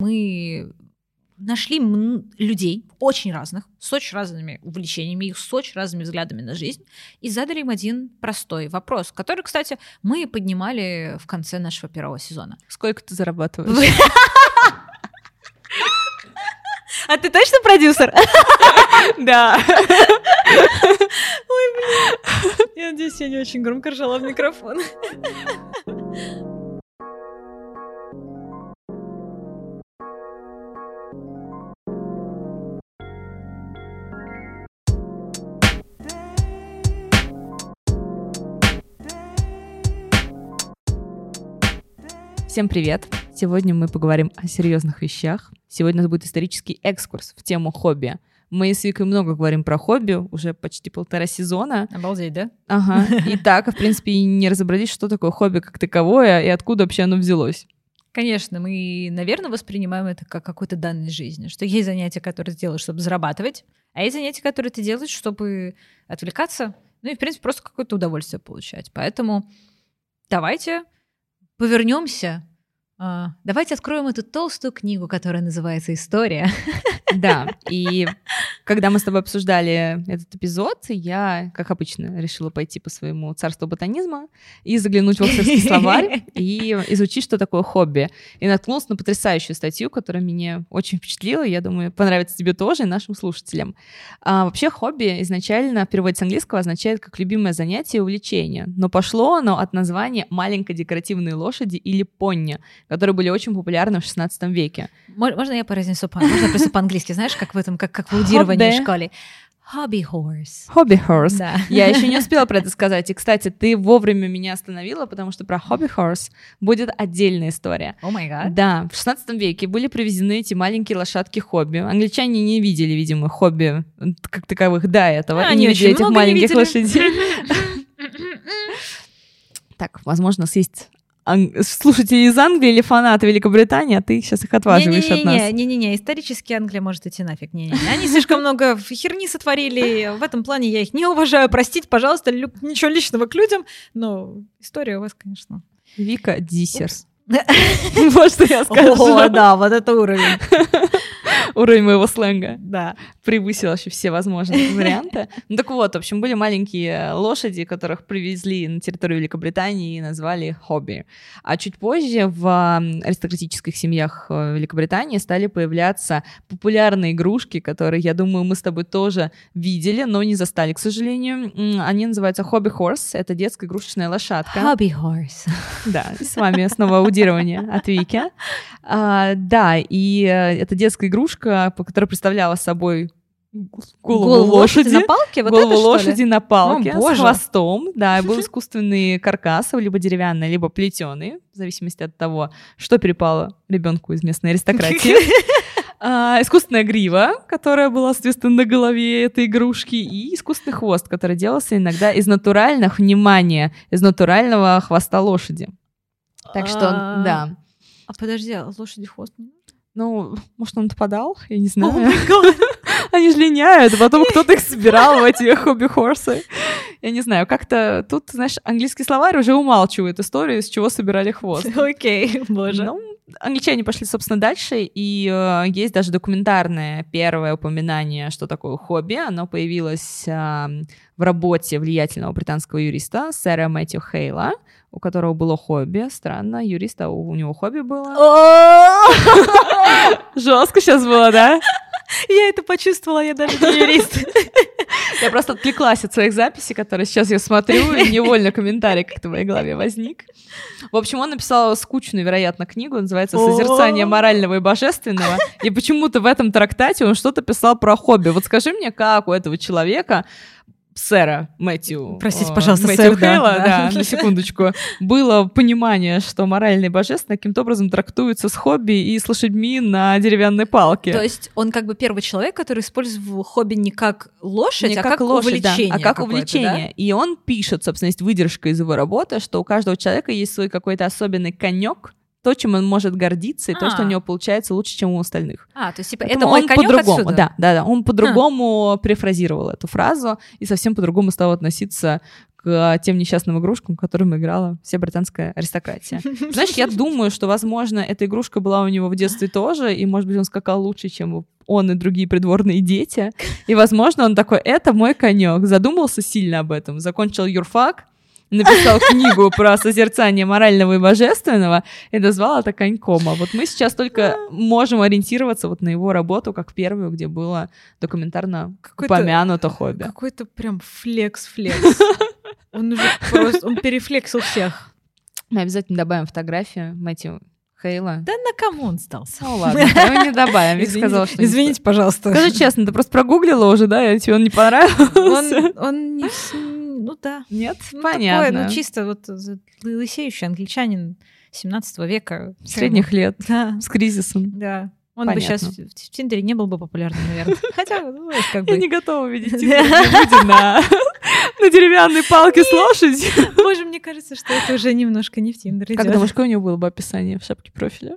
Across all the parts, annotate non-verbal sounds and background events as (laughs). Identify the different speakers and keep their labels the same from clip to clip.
Speaker 1: Мы нашли людей очень разных, с очень разными увлечениями, их с очень разными взглядами на жизнь, и задали им один простой вопрос, который, кстати, мы поднимали в конце нашего первого сезона.
Speaker 2: Сколько ты зарабатываешь? (laughs)
Speaker 1: А ты точно продюсер? (laughs)
Speaker 2: Да.
Speaker 1: Ой, блин. Я надеюсь, я не очень громко ржала в микрофон. (laughs)
Speaker 2: Всем привет! Сегодня мы поговорим о серьезных вещах. Сегодня у нас будет исторический экскурс в тему хобби. Мы с Викой много говорим про хобби, уже почти полтора сезона.
Speaker 1: Обалдеть, да?
Speaker 2: Ага. И (laughs) так, в принципе, и не разобрались, что такое хобби как таковое и откуда вообще оно взялось.
Speaker 1: Конечно, мы, наверное, воспринимаем это как какой-то данной жизни, что есть занятия, которые ты делаешь, чтобы зарабатывать, а есть занятия, которые ты делаешь, чтобы отвлекаться, ну и, в принципе, просто какое-то удовольствие получать. Поэтому давайте повернемся. А, давайте откроем эту толстую книгу, которая называется «История».
Speaker 2: Да, (laughs) и когда мы с тобой обсуждали этот эпизод, я, как обычно, решила пойти по своему царству ботанизма и заглянуть в (laughs) Оксфордский словарь и изучить, что такое хобби. И наткнулась на потрясающую статью, которая меня очень впечатлила, я думаю, понравится тебе тоже и нашим слушателям. А, вообще хобби изначально в переводе с английского означает как любимое занятие и увлечение, но пошло оно от названия маленькой декоративной лошади или понни, которые были очень популярны в 16 веке.
Speaker 1: Можно я произнесу по-английски? Можно просто по-английски, знаешь, как в этом, как, как в аудировании в школе. Hobby horse.
Speaker 2: Hobby horse. Да. Я еще не успела про это сказать. И, кстати, ты вовремя меня остановила, потому что про hobby horse будет отдельная история.
Speaker 1: О май гад.
Speaker 2: Да, в 16 веке были привезены эти маленькие лошадки хобби. Англичане не видели, видимо, хобби как таковых до этого.
Speaker 1: Они не видели этих маленьких
Speaker 2: лошадей. (laughs) Так, возможно, съесть слушатели из Англии или фанаты Великобритании, а ты сейчас их отваживаешь
Speaker 1: не, не,
Speaker 2: от нас.
Speaker 1: Не-не-не, исторически Англия может идти нафиг. Не, не, не. Они слишком много херни сотворили, в этом плане я их не уважаю. Простите, пожалуйста, ничего личного к людям, но история у вас, конечно.
Speaker 2: Вика Диссерс. Вот (laughs) что я скажу.
Speaker 1: О, да, вот это уровень.
Speaker 2: Уровень моего сленга.
Speaker 1: Да.
Speaker 2: Превысил вообще все возможные (laughs) варианты. Ну так вот, в общем, были маленькие лошади, которых привезли на территорию Великобритании и назвали хобби. А чуть позже в аристократических семьях э, Великобритании стали появляться популярные игрушки, которые, я думаю, мы с тобой тоже видели, но не застали, к сожалению. Они называются хобби хорс. Это детская игрушечная лошадка.
Speaker 1: Хобби хорс. (laughs)
Speaker 2: Да, с вами снова аудирование от Вики. А, да, и э, это детская игрушка, которая представляла собой голову, голову лошади,
Speaker 1: лошади. на палке, вот
Speaker 2: голову
Speaker 1: это,
Speaker 2: лошади на палке
Speaker 1: О,
Speaker 2: с хвостом, да, был искусственный каркас, либо деревянный, либо плетеный, в зависимости от того, что перепало ребенку из местной аристократии. (laughs) А, искусственная грива, которая была, соответственно, на голове этой игрушки, и искусственный хвост, который делался иногда из натуральных, внимания, из натурального хвоста лошади. Так что, а, да.
Speaker 1: А подожди, а лошади хвост
Speaker 2: ну, (laughs) может, он нападал? Я не знаю. Oh (laughs) Они же линяют, потом (laughs) кто-то их собирал в эти хобби-хорсы. Я не знаю, как-то тут, знаешь, английский словарь уже умалчивает историю, с чего собирали хвост.
Speaker 1: Окей, okay, боже.
Speaker 2: Ну, англичане пошли, собственно, дальше, и э, есть даже документарное первое упоминание, что такое хобби. Оно появилось э, в работе влиятельного британского юриста сэра Мэтью Хейла у которого было хобби. Странно, юриста у него хобби было. Жестко сейчас было, да?
Speaker 1: Я это почувствовала, я даже не юрист.
Speaker 2: Я просто отвлеклась от своих записей, которые сейчас я смотрю, и невольно комментарий как-то в моей голове возник. В общем, он написал скучную, вероятно, книгу, называется «Созерцание морального и божественного», и почему-то в этом трактате он что-то писал про хобби. Вот скажи мне, как у этого человека сэра Мэтью.
Speaker 1: Простите, пожалуйста,
Speaker 2: Мэтью сэр, Хейла, да, да, на секундочку. Было понимание, что моральный и божественный каким-то образом трактуются с хобби и с лошадьми на деревянной палке.
Speaker 1: То есть он как бы первый человек, который использовал хобби не как лошадь, не а как, как лошадь, увлечение.
Speaker 2: Да, а как увлечение. Да? И он пишет, собственно, есть выдержка из его работы, что у каждого человека есть свой какой-то особенный конек, то, чем он может гордиться, и то, что у а. него получается лучше, чем у остальных.
Speaker 1: А, то есть, типа, Поэтому это мой он по-другому,
Speaker 2: да, да, да, он по-другому а. перефразировал эту фразу и совсем по-другому стал относиться к тем несчастным игрушкам, которым играла вся британская аристократия. (laughs) Знаешь, я думаю, что, возможно, эта игрушка была у него в детстве тоже, и, может быть, он скакал лучше, чем он и другие придворные дети. И, возможно, он такой, это мой конек. Задумался сильно об этом. Закончил юрфак, написал книгу про созерцание морального и божественного и назвал это коньком. А вот мы сейчас только можем ориентироваться вот на его работу, как первую, где было документарно упомянуто хобби.
Speaker 1: Какой-то прям флекс-флекс. Он уже просто, он перефлексил всех.
Speaker 2: Мы обязательно добавим фотографию Мэтью Хейла.
Speaker 1: Да на кому он стался?
Speaker 2: Ну ладно, мы не добавим. Вик сказал, что
Speaker 1: Извините, пожалуйста.
Speaker 2: Скажи честно, ты просто прогуглила уже, да? И тебе он не понравился?
Speaker 1: Он, он не... Ну да.
Speaker 2: Нет?
Speaker 1: Ну,
Speaker 2: Понятно.
Speaker 1: Такое, ну чисто вот лысеющий англичанин 17 века.
Speaker 2: Средних лет.
Speaker 1: Да.
Speaker 2: С кризисом.
Speaker 1: Да. Он
Speaker 2: Понятно.
Speaker 1: бы сейчас в в Тиндере не был бы популярным, наверное. (laughs) Хотя, ну, как
Speaker 2: Я
Speaker 1: бы...
Speaker 2: не готова видеть (laughs) Тиндер, на, (laughs) на деревянной палке с лошадью.
Speaker 1: Боже, мне кажется, что это уже немножко не в Тиндер
Speaker 2: Как думаешь, какое у него было бы описание в шапке профиля?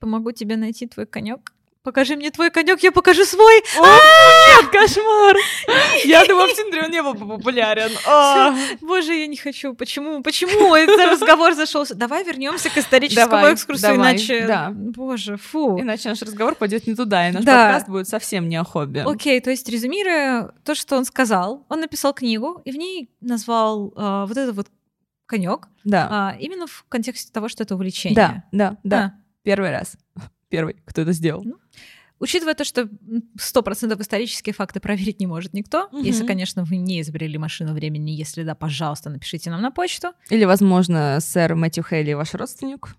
Speaker 1: Помогу тебе найти твой конек. Покажи мне твой конек, я покажу свой.
Speaker 2: Нет, кошмар! (laughs) Я думаю, в Тиндере он не был бы популярен. А.
Speaker 1: Боже, я не хочу. Почему? Почему этот разговор зашел? Давай вернемся к историческому экскурсу, иначе. Боже, фу.
Speaker 2: Иначе наш разговор пойдет не туда, и наш подкаст будет совсем не о хобби.
Speaker 1: Окей, то есть резюмируя то, что он сказал, он написал книгу и в ней назвал а, вот этот вот конек
Speaker 2: Да.
Speaker 1: а, именно в контексте того, что это увлечение.
Speaker 2: Да, да, да.
Speaker 1: А.
Speaker 2: Первый раз. Первый, кто это сделал.
Speaker 1: Учитывая то, что сто процентов исторические факты проверить не может никто,
Speaker 2: Мгм.
Speaker 1: если, конечно, вы не изобрели машину времени, если да, пожалуйста, напишите нам на почту.
Speaker 2: Или, возможно, сэр Мэтью Хейли ваш родственник,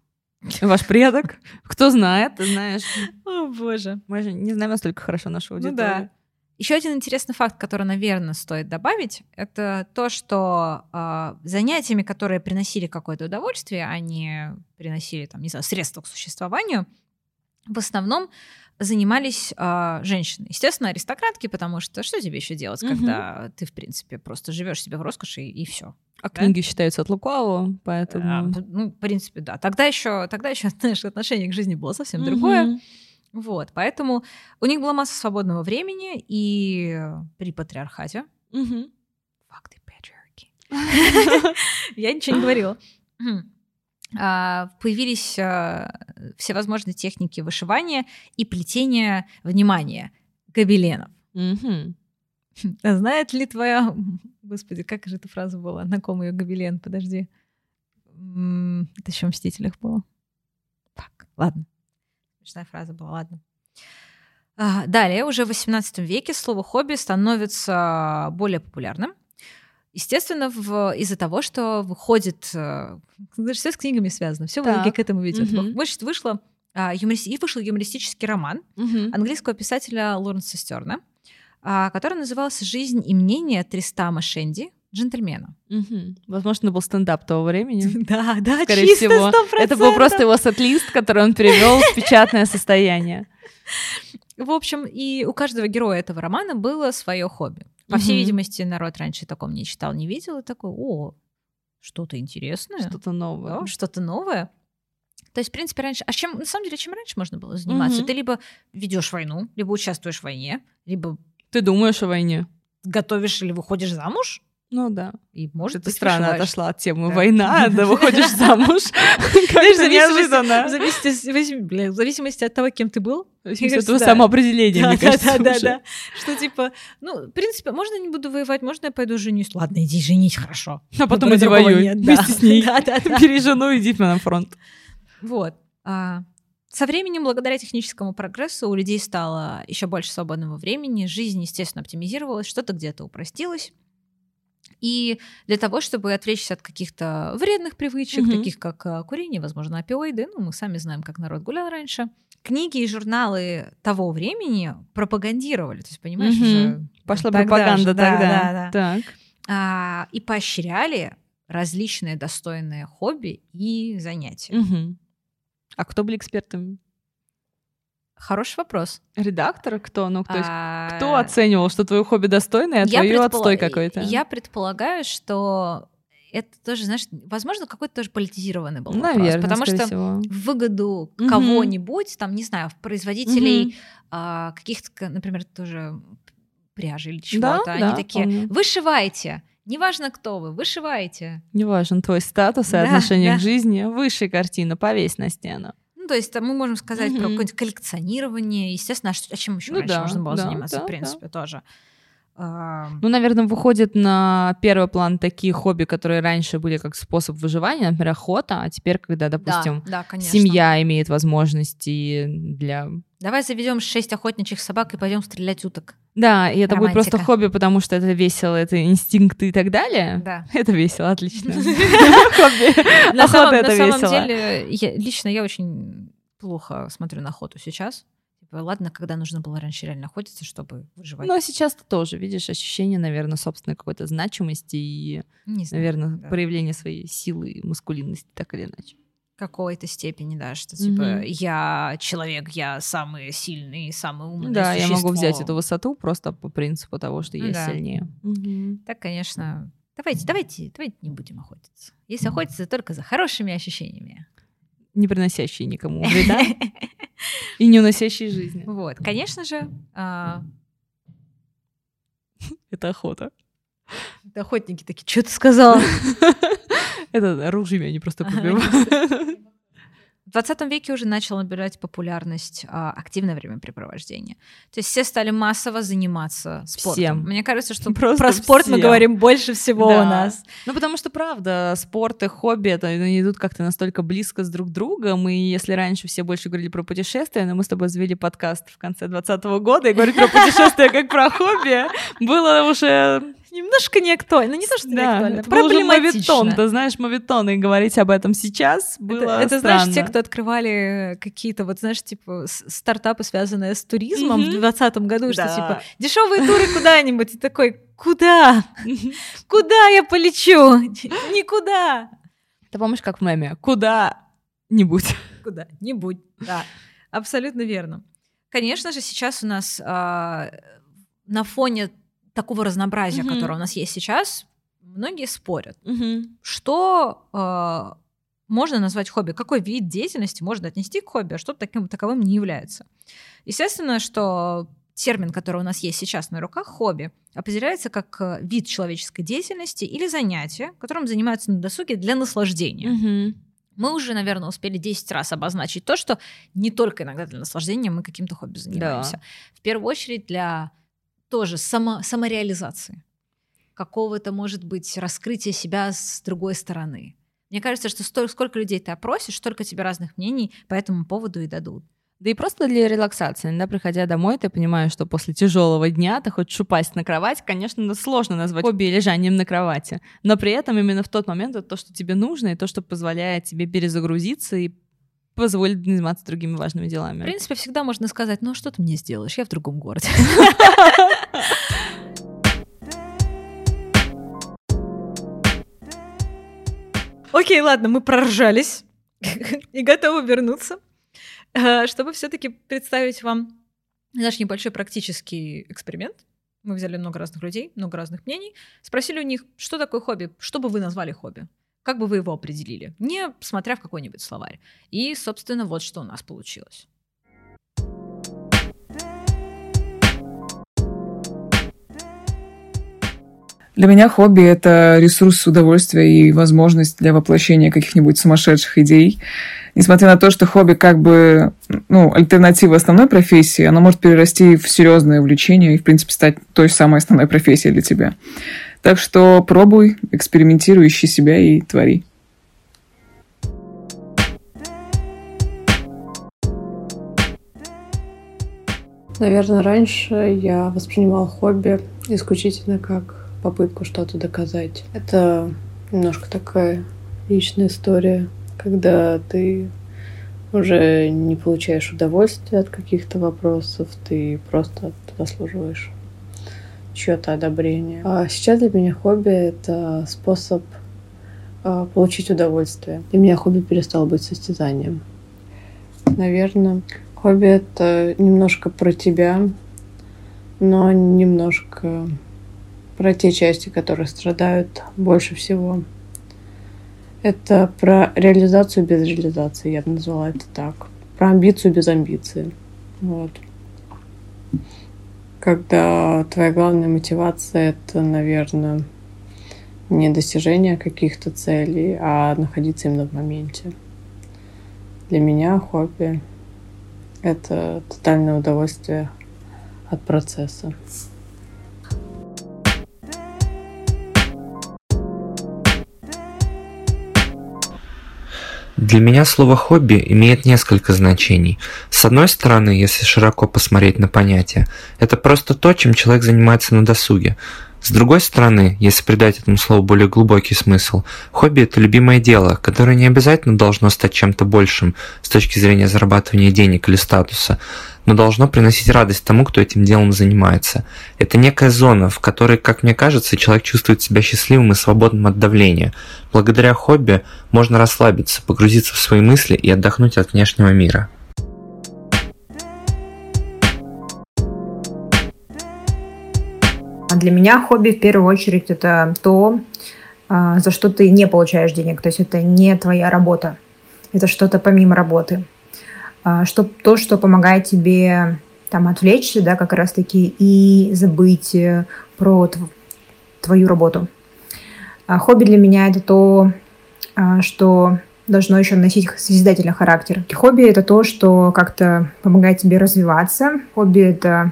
Speaker 2: ваш предок. Кто знает, ты знаешь.
Speaker 1: О, боже.
Speaker 2: Мы же не знаем настолько хорошо нашу
Speaker 1: Ну
Speaker 2: аудиторию.
Speaker 1: да. Еще один интересный факт, который, наверное, стоит добавить, это то, что а, занятиями, которые приносили какое-то удовольствие, а не приносили, там, не знаю, средства к существованию, в основном занимались а, женщины. Естественно, аристократки, потому что что тебе еще делать,
Speaker 2: Мгм.
Speaker 1: когда ты, в принципе, просто живешь себе в роскоши и, все.
Speaker 2: А книги считаются от лукавого, поэтому...
Speaker 1: ну, в принципе, да. Тогда еще, тогда еще, (laughs) знаешь, отношение к жизни было совсем другое.
Speaker 2: Мгм.
Speaker 1: Вот, поэтому у них была масса свободного времени, и при патриархате
Speaker 2: Мгм.
Speaker 1: Fuck the patriarchy. (laughs) Я ничего не говорила. А, Появились а, всевозможные техники вышивания и плетения, внимания, гобеленов.
Speaker 2: Мгм. (laughs)
Speaker 1: А Знает ли твоя... Господи, как же эта фраза была? На ком ее гобелен? Подожди. Это еще в «Мстителях» было. Фак, ладно. Смешная фраза была, ладно. А, Далее, уже в XVIII веке слово «хобби» становится более популярным. Естественно, в- из-за того, что выходит... э, все с книгами связано, все в итоге к этому ведет.
Speaker 2: Мгм.
Speaker 1: Выш- Вышло, а, юморист- и вышел юмористический роман
Speaker 2: Мгм.
Speaker 1: английского писателя Лоренса Стерна, а, который назывался «Жизнь и мнение Тристама Шенди, джентльмена».
Speaker 2: Мгм. Возможно, это был стендап того времени. (laughs)
Speaker 1: Да, да,
Speaker 2: Скорее
Speaker 1: чисто
Speaker 2: всего.
Speaker 1: 100%.
Speaker 2: Это был просто его сет-лист, который он перевел в печатное состояние.
Speaker 1: В общем, и у каждого героя этого романа было свое хобби. По всей видимости, народ раньше таком не читал, не видел, и такой, о, что-то интересное,
Speaker 2: Что-то новое.
Speaker 1: да, что-то новое. То есть, в принципе, раньше... А чем, на самом деле, чем раньше можно было заниматься?
Speaker 2: Мгм.
Speaker 1: Ты либо ведешь войну, либо участвуешь в войне, либо
Speaker 2: Ты думаешь о войне?
Speaker 1: готовишь или выходишь замуж,
Speaker 2: Ну да.
Speaker 1: и, может
Speaker 2: Ты
Speaker 1: быть,
Speaker 2: странно
Speaker 1: вышиваешь.
Speaker 2: отошла от темы
Speaker 1: Да.
Speaker 2: война, да выходишь (laughs) замуж.
Speaker 1: Зависимости-
Speaker 2: неожиданно.
Speaker 1: В зависимости, от того, кем ты был.
Speaker 2: В зависимости от самоопределения, мне кажется,
Speaker 1: да, да, да. Что типа, ну, в принципе, можно не буду воевать, можно я пойду женюсь. Ладно, иди женись, хорошо. (laughs)
Speaker 2: А потом иди воюй вместе с ней. (laughs) Бери жену иди на фронт.
Speaker 1: Вот. А, Со временем, благодаря техническому прогрессу, у людей стало еще больше свободного времени, жизнь, естественно, оптимизировалась, что-то где-то упростилось. И для того, чтобы отвлечься от каких-то вредных привычек,
Speaker 2: Мгм.
Speaker 1: таких как а, курение, возможно, опиоиды, ну, мы сами знаем, как народ гулял раньше, книги и журналы того времени пропагандировали. То есть, понимаешь,
Speaker 2: Мгм.
Speaker 1: уже
Speaker 2: Пошла
Speaker 1: тогда
Speaker 2: пропаганда
Speaker 1: же, да,
Speaker 2: тогда.
Speaker 1: да, да.
Speaker 2: Так.
Speaker 1: а, и поощряли различные достойные хобби и занятия.
Speaker 2: Мгм. А кто были экспертами?
Speaker 1: Хороший вопрос.
Speaker 2: Редактор? Кто? Ну, то есть,
Speaker 1: А,
Speaker 2: кто оценивал, что твое хобби достойное, а
Speaker 1: я
Speaker 2: твое
Speaker 1: предпола-
Speaker 2: отстой какой-то?
Speaker 1: Я предполагаю, что это тоже, знаешь, возможно, какой-то тоже политизированный был вопрос.
Speaker 2: Наверное,
Speaker 1: Потому что
Speaker 2: всего.
Speaker 1: в выгоду кого-нибудь, там, не знаю, производителей
Speaker 2: Мгм.
Speaker 1: а, каких-то, например, тоже пряжи или
Speaker 2: Да,
Speaker 1: чего-то, они
Speaker 2: да,
Speaker 1: такие,
Speaker 2: помню.
Speaker 1: вышивайте. Неважно, кто вы, вышиваете.
Speaker 2: Неважен твой статус и
Speaker 1: Да,
Speaker 2: отношение
Speaker 1: да.
Speaker 2: к жизни. Выше картина, повесь на стену.
Speaker 1: Ну, то есть мы можем сказать про
Speaker 2: Мгм.
Speaker 1: какое-нибудь коллекционирование. Естественно, а, что- а чем еще
Speaker 2: Ну
Speaker 1: раньше
Speaker 2: да,
Speaker 1: можно было
Speaker 2: да,
Speaker 1: заниматься,
Speaker 2: да,
Speaker 1: в принципе, тоже. А,
Speaker 2: Ну, наверное, выходит на первый план такие хобби, которые раньше были как способ выживания, например, охота, а теперь, когда, допустим,
Speaker 1: да, да,
Speaker 2: семья имеет возможности для...
Speaker 1: Давай заведем шесть охотничьих собак и пойдем стрелять уток.
Speaker 2: Да, и это будет просто
Speaker 1: Романтика.
Speaker 2: хобби, потому что это весело, это инстинкты и так далее.
Speaker 1: Да. (laughs)
Speaker 2: Это весело, отлично. (laughs) Хобби.
Speaker 1: На самом, деле, лично я очень плохо смотрю на охоту сейчас. Типа, ладно, когда нужно было раньше реально охотиться, чтобы выживать.
Speaker 2: Но сейчас ты тоже видишь ощущение, наверное, собственной какой-то значимости и,
Speaker 1: Не знаю.
Speaker 2: наверное,
Speaker 1: да.
Speaker 2: проявление своей силы и маскулинности, так или иначе.
Speaker 1: Какой-то степени, да, что типа
Speaker 2: Мгм.
Speaker 1: я человек, я самый сильный, самый умный
Speaker 2: Да, я могу
Speaker 1: существо.
Speaker 2: взять эту высоту просто по принципу того, что
Speaker 1: Ну
Speaker 2: я
Speaker 1: да.
Speaker 2: сильнее. Мгм.
Speaker 1: Так, конечно. Давайте, давайте, давайте не будем охотиться. Если охотиться только за хорошими ощущениями.
Speaker 2: Не приносящие никому (laughs) вреда и не уносящие жизни.
Speaker 1: Вот, конечно же, а, (laughs)
Speaker 2: Это охота.
Speaker 1: это охотники такие, что ты сказал? (laughs)
Speaker 2: Это оружие, они просто побивают.
Speaker 1: В 20 веке уже начало набирать популярность а, активное времяпрепровождение. То есть все стали массово заниматься спортом.
Speaker 2: Всем.
Speaker 1: Мне кажется, что (laughs)
Speaker 2: Просто
Speaker 1: про спорт мы
Speaker 2: всем.
Speaker 1: говорим больше всего
Speaker 2: Да.
Speaker 1: у нас.
Speaker 2: Ну, потому что, правда, спорт и хобби, это они идут как-то настолько близко с друг другом, и если раньше все больше говорили про путешествия, но мы с тобой завели подкаст в конце 2020 года, и говорить про (laughs) путешествия как про хобби было уже...
Speaker 1: Немножко не актуально. Ну, не то, что не
Speaker 2: Да,
Speaker 1: актуально.
Speaker 2: это
Speaker 1: Проблематично.
Speaker 2: мовитон, ты знаешь, мовитон, и говорить об этом сейчас
Speaker 1: Это,
Speaker 2: было
Speaker 1: это, знаешь, те, кто открывали какие-то, вот знаешь, типа стартапы, связанные с туризмом
Speaker 2: Мгм.
Speaker 1: в 2020 году, что
Speaker 2: Да.
Speaker 1: типа дешевые туры куда-нибудь, и такой, куда? Куда я полечу? Никуда.
Speaker 2: Ты помнишь, как в меме? Куда-нибудь.
Speaker 1: Куда-нибудь. Да, абсолютно верно. Конечно же, сейчас у нас а, на фоне такого разнообразия,
Speaker 2: Мгм.
Speaker 1: которое у нас есть сейчас, многие спорят,
Speaker 2: Мгм.
Speaker 1: что а, можно назвать хобби, какой вид деятельности можно отнести к хобби, а что таким таковым не является. Естественно, что термин, который у нас есть сейчас на руках, хобби, определяется как э, вид человеческой деятельности или занятие, которым занимаются на досуге для наслаждения.
Speaker 2: Мгм.
Speaker 1: Мы уже, наверное, успели 10 раз обозначить то, что не только иногда для наслаждения мы каким-то хобби занимаемся. В первую очередь для тоже само, самореализации. Какого-то, может быть, раскрытия себя с другой стороны. Мне кажется, что столько, сколько людей ты опросишь, столько тебе разных мнений по этому поводу и дадут.
Speaker 2: Да и просто для релаксации. Иногда, приходя домой, ты понимаешь, что после тяжелого дня ты хочешь упасть на кровать. Конечно, ну, сложно назвать хобби лежанием на кровати. Но при этом именно в тот момент это то, что тебе нужно, и то, что позволяет тебе перезагрузиться и позволит заниматься другими важными
Speaker 1: В
Speaker 2: делами.
Speaker 1: принципе, всегда можно сказать, ну а что ты мне сделаешь, я в другом городе. Окей, ладно, мы проржались и готовы вернуться, э, чтобы все-таки представить вам наш небольшой практический эксперимент. Мы взяли много разных людей, много разных мнений, спросили у них, что такое хобби, что бы вы назвали хобби, как бы вы его определили, не смотря в какой-нибудь словарь. И, собственно, вот что у нас получилось.
Speaker 3: Для меня хобби — это ресурс удовольствия и возможность для воплощения каких-нибудь сумасшедших идей. Несмотря на то, что хобби как бы ну, альтернатива основной профессии, оно может перерасти в серьезное увлечение и, в принципе, стать той самой основной профессией для тебя. Так что пробуй, экспериментируй, ищи себя и твори.
Speaker 4: Наверное, раньше я воспринимал хобби исключительно как попытку что-то доказать. Это немножко такая личная история, когда ты уже не получаешь удовольствия от каких-то вопросов, ты просто заслуживаешь чье-то одобрение. А сейчас для меня хобби — это способ а, получить удовольствие. Для меня хобби перестало быть состязанием. Наверное, хобби — это немножко про тебя, но немножко про те части, которые страдают больше всего. Это про реализацию без реализации, я бы назвала это так. Про амбицию без амбиции. Вот. Когда твоя главная мотивация — это, наверное, не достижение каких-то целей, а находиться именно в моменте. Для меня хобби — это тотальное удовольствие от процесса.
Speaker 5: Для меня слово «хобби» имеет несколько значений. С одной стороны, если широко посмотреть на понятие, это просто то, чем человек занимается на досуге. С другой стороны, если придать этому слову более глубокий смысл, хобби – это любимое дело, которое не обязательно должно стать чем-то большим с точки зрения зарабатывания денег или статуса, но должно приносить радость тому, кто этим делом занимается. Это некая зона, в которой, как мне кажется, человек чувствует себя счастливым и свободным от давления. Благодаря хобби можно расслабиться, погрузиться в свои мысли и отдохнуть от внешнего мира.
Speaker 6: Для меня хобби в первую очередь это то, а, за что ты не получаешь денег. То есть это не твоя работа. Это что-то помимо работы. А, что, то, что помогает тебе там отвлечься, да, как раз-таки, и забыть э, про твою работу. А хобби для меня это то, что должно еще носить созидательный характер. Хобби — это то, что как-то помогает тебе развиваться. Хобби — это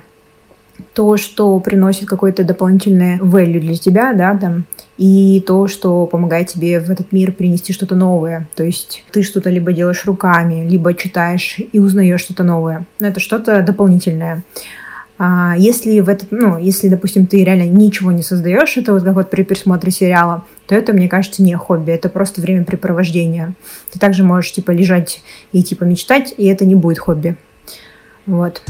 Speaker 6: то, что приносит какое-то дополнительное value для тебя, да, там, и то, что помогает тебе в этот мир принести что-то новое. То есть ты что-то либо делаешь руками, либо читаешь и узнаешь что-то новое. Но это что-то дополнительное. А если в этот, ну, если, допустим, ты реально ничего не создаешь, это вот как вот при пересмотре сериала, то это, мне кажется, не хобби, это просто времяпрепровождение. Ты также можешь, типа, лежать и, типа, мечтать, и это не будет хобби. Вот.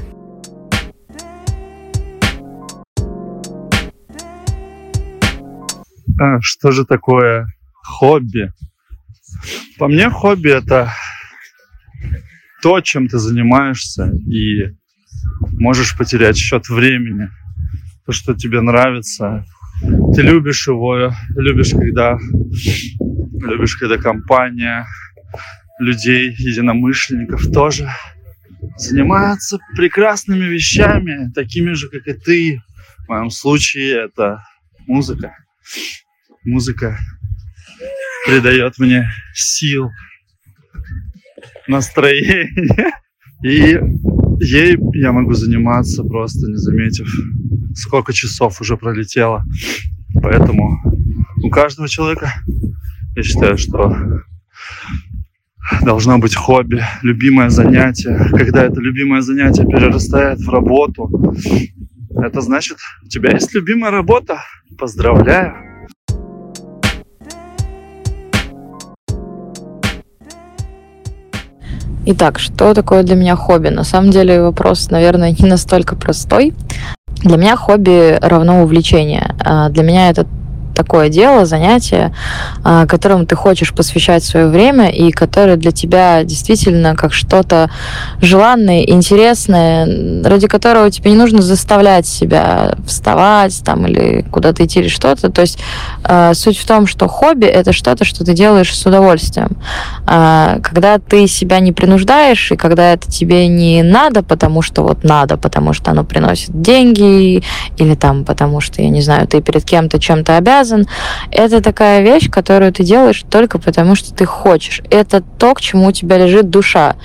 Speaker 7: А, что же такое хобби? По мне, хобби это то, чем ты занимаешься, и можешь потерять счет времени. То, что тебе нравится. Ты любишь его, любишь, когда любишь, когда компания людей, единомышленников тоже занимаются прекрасными вещами, такими же, как и ты. В моем случае это музыка музыка придает мне сил, настроение. И ей я могу заниматься просто не заметив, сколько часов уже пролетело. Поэтому у каждого человека, я считаю, что должно быть хобби, любимое занятие. Когда это любимое занятие перерастает в работу, это значит, у тебя есть любимая работа. Поздравляю!
Speaker 8: Итак, что такое для меня хобби? На самом деле вопрос, наверное, не настолько простой. Для меня хобби равно увлечение. А для меня это такое дело, занятие, а, которому ты хочешь посвящать свое время и которое для тебя действительно как что-то желанное, интересное, ради которого тебе не нужно заставлять себя вставать там или куда-то идти или что-то. То есть а, суть в том, что хобби это что-то, что ты делаешь с удовольствием. А, когда ты себя не принуждаешь и когда это тебе не надо, потому что вот надо, потому что оно приносит деньги или там потому что, я не знаю, ты перед кем-то чем-то обязан, обязан. Это такая вещь, которую ты делаешь только потому, что ты хочешь. Это то, к чему у тебя лежит душа.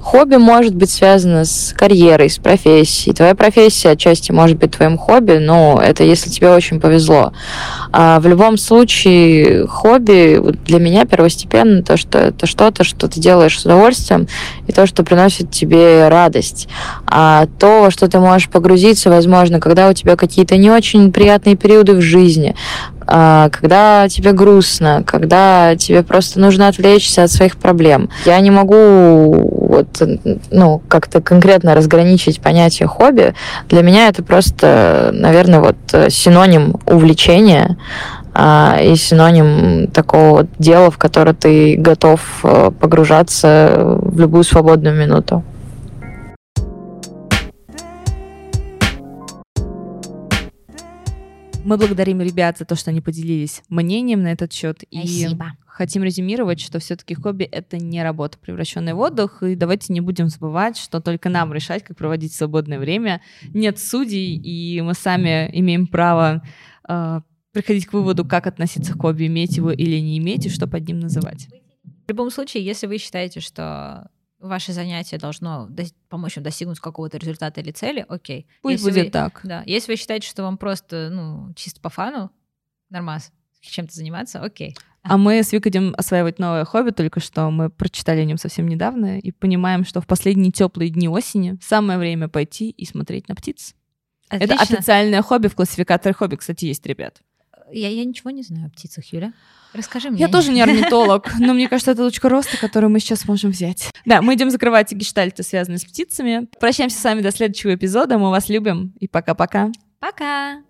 Speaker 8: Хобби может быть связано с карьерой, с профессией. Твоя профессия отчасти может быть твоим хобби, но это если тебе очень повезло. А в любом случае, хобби для меня первостепенно то, что это что-то, что ты делаешь с удовольствием, и то, что приносит тебе радость. А то, во что ты можешь погрузиться, возможно, когда у тебя какие-то не очень приятные периоды в жизни, когда тебе грустно, когда тебе просто нужно отвлечься от своих проблем. Я не могу вот, ну, как-то конкретно разграничить понятие хобби. Для меня это просто, наверное, вот синоним увлечения а, и синоним такого вот дела, в которое ты готов э, погружаться в любую свободную минуту.
Speaker 2: Мы благодарим ребят за то, что они поделились мнением на этот счет.
Speaker 1: Спасибо.
Speaker 2: И хотим резюмировать, что все-таки хобби — это не работа, превращенная в отдых. И давайте не будем забывать, что только нам решать, как проводить свободное время. Нет судей, и мы сами имеем право э, приходить к выводу, как относиться к хобби, иметь его или не иметь, и что под ним называть.
Speaker 1: В любом случае, если вы считаете, что ваше занятие должно помочь вам достигнуть какого-то результата или цели, окей.
Speaker 2: Пусть
Speaker 1: Если
Speaker 2: будет
Speaker 1: вы-
Speaker 2: так.
Speaker 1: Да. Если вы считаете, что вам просто, ну, чисто по фану, нормас, чем-то заниматься, окей.
Speaker 2: А мы с Викой идем осваивать новое хобби, только что мы прочитали о нем совсем недавно и понимаем, что в последние теплые дни осени самое время пойти и смотреть на птиц. Это
Speaker 1: Отлично.
Speaker 2: официальное хобби в классификаторе хобби, кстати, есть, ребят.
Speaker 1: Я, я ничего не знаю о птицах, Юля. Расскажи мне.
Speaker 2: Я тоже не орнитолог, но мне кажется, это точка роста, которую мы сейчас можем взять. Да, мы идем закрывать гештальты, связанные с птицами. Прощаемся с вами до следующего эпизода. Мы вас любим и пока-пока.
Speaker 1: Пока!